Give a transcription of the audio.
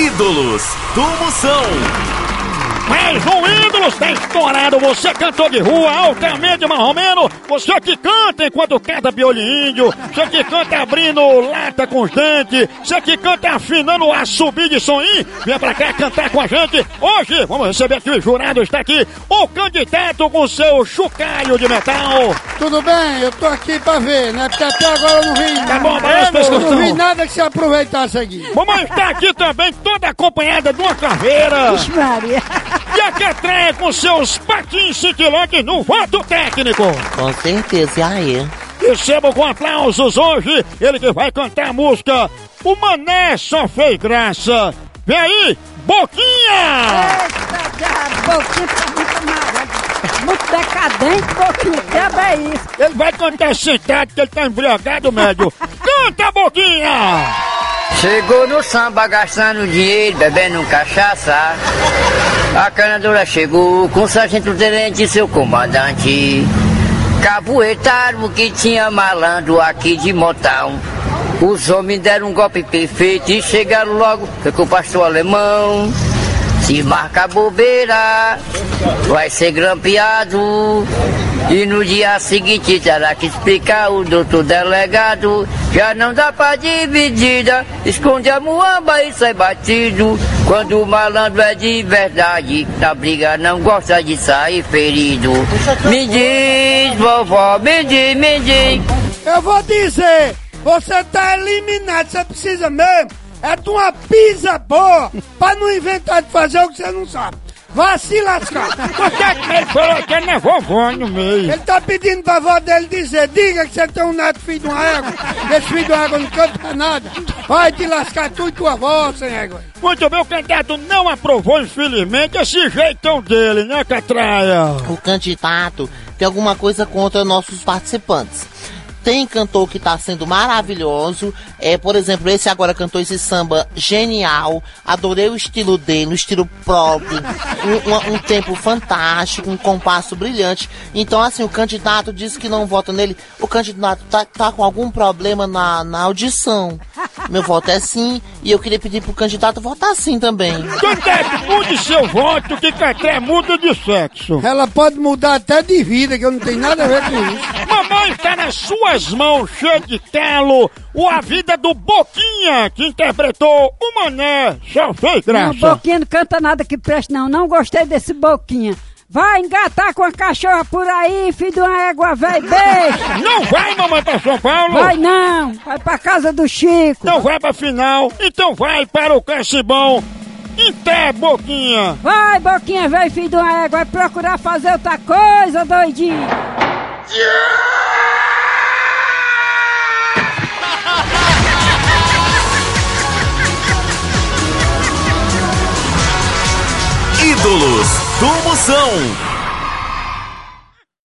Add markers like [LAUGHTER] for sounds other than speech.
Ídolos do Moção. Mais um ídolo está estourado. Você cantor de rua, altamente marromeno. Você que canta enquanto canta piolho índio. Você que canta abrindo lata com os dentes. Você que canta afinando a subir de soninho. Vem pra cá cantar com a gente. Hoje, vamos receber aqui o jurado. Está aqui o candidato com seu chocalho de metal. Tudo bem, eu tô aqui pra ver, né? Porque até agora eu não vi Tá bom, balança pra Eu não vi nada que se aproveitasse aqui. Mamãe está aqui também, toda acompanhada de uma caveira. Maria. E a Catreia com seus patins cintilantes no voto técnico. Com certeza, e aí? Recebo com aplausos hoje ele que vai cantar a música O Mané Só Fez Graça. Vem aí, Boquinha! Eita, boquinha tá muito amarela. Muito decadente, boquinha. Que é isso? Ele vai cantar sentado que ele tá embriagado, médio. [LAUGHS] Canta, Boquinha! Chegou no samba gastando dinheiro, bebendo cachaça. A canadora chegou com o sargento tenente e seu comandante. Capoeiraram que tinha malandro aqui de Motown. Os homens deram um golpe perfeito e chegaram logo com o pastor alemão. Se marca bobeira, vai ser grampeado. E no dia seguinte terá que explicar o doutor delegado. Já não dá pra dividida, esconde a muamba e sai batido. Quando o malandro é de verdade, na briga não gosta de sair ferido. Me diz, vovó, me diz, me diz. Eu vou dizer, você tá eliminado, você precisa mesmo é de uma pizza boa pra não inventar de fazer o que você não sabe. Vá se lascar. Por que que ele falou que ele é vovó no meio? Ele tá pedindo pra avó dele dizer, diga que você tem um neto filho de uma égua. Esse filho de uma égua não canta pra nada. Vai te lascar tu e tua avó, sem égua. Muito bem, o candidato não aprovou, infelizmente, esse jeitão dele, né, Catraia? O candidato tem alguma coisa contra nossos participantes. Tem cantor que tá sendo maravilhoso. É, por exemplo, esse agora cantou esse samba genial. Adorei o estilo dele, um estilo próprio. Um, um- um tempo fantástico, um compasso brilhante. Então, assim, o candidato disse que não vota nele. O candidato tá, tá com algum problema na, na audição. Meu voto é sim. E eu queria pedir pro candidato votar sim também. Candidato, mude seu voto que Catraia muda de sexo. Ela pode mudar até de vida, que eu não tenho nada a ver com isso. Mamãe está nas suas mãos, cheia de calo, o A Vida do Boquinha, que interpretou o Mané, só fez Não, graça. boquinha não canta nada que preste, não. Não gostei desse boquinha. Vai engatar com a cachorra por aí, filho de uma égua velha besta. [LAUGHS] Não vai, mamãe, pra São Paulo? Vai não, vai pra casa do Chico. Não vai pra final, então vai para o Cacibão. Em Boquinha. Vai, boquinha velho, filho de uma égua, vai procurar fazer outra coisa, doidinho. Ídolos do Moção.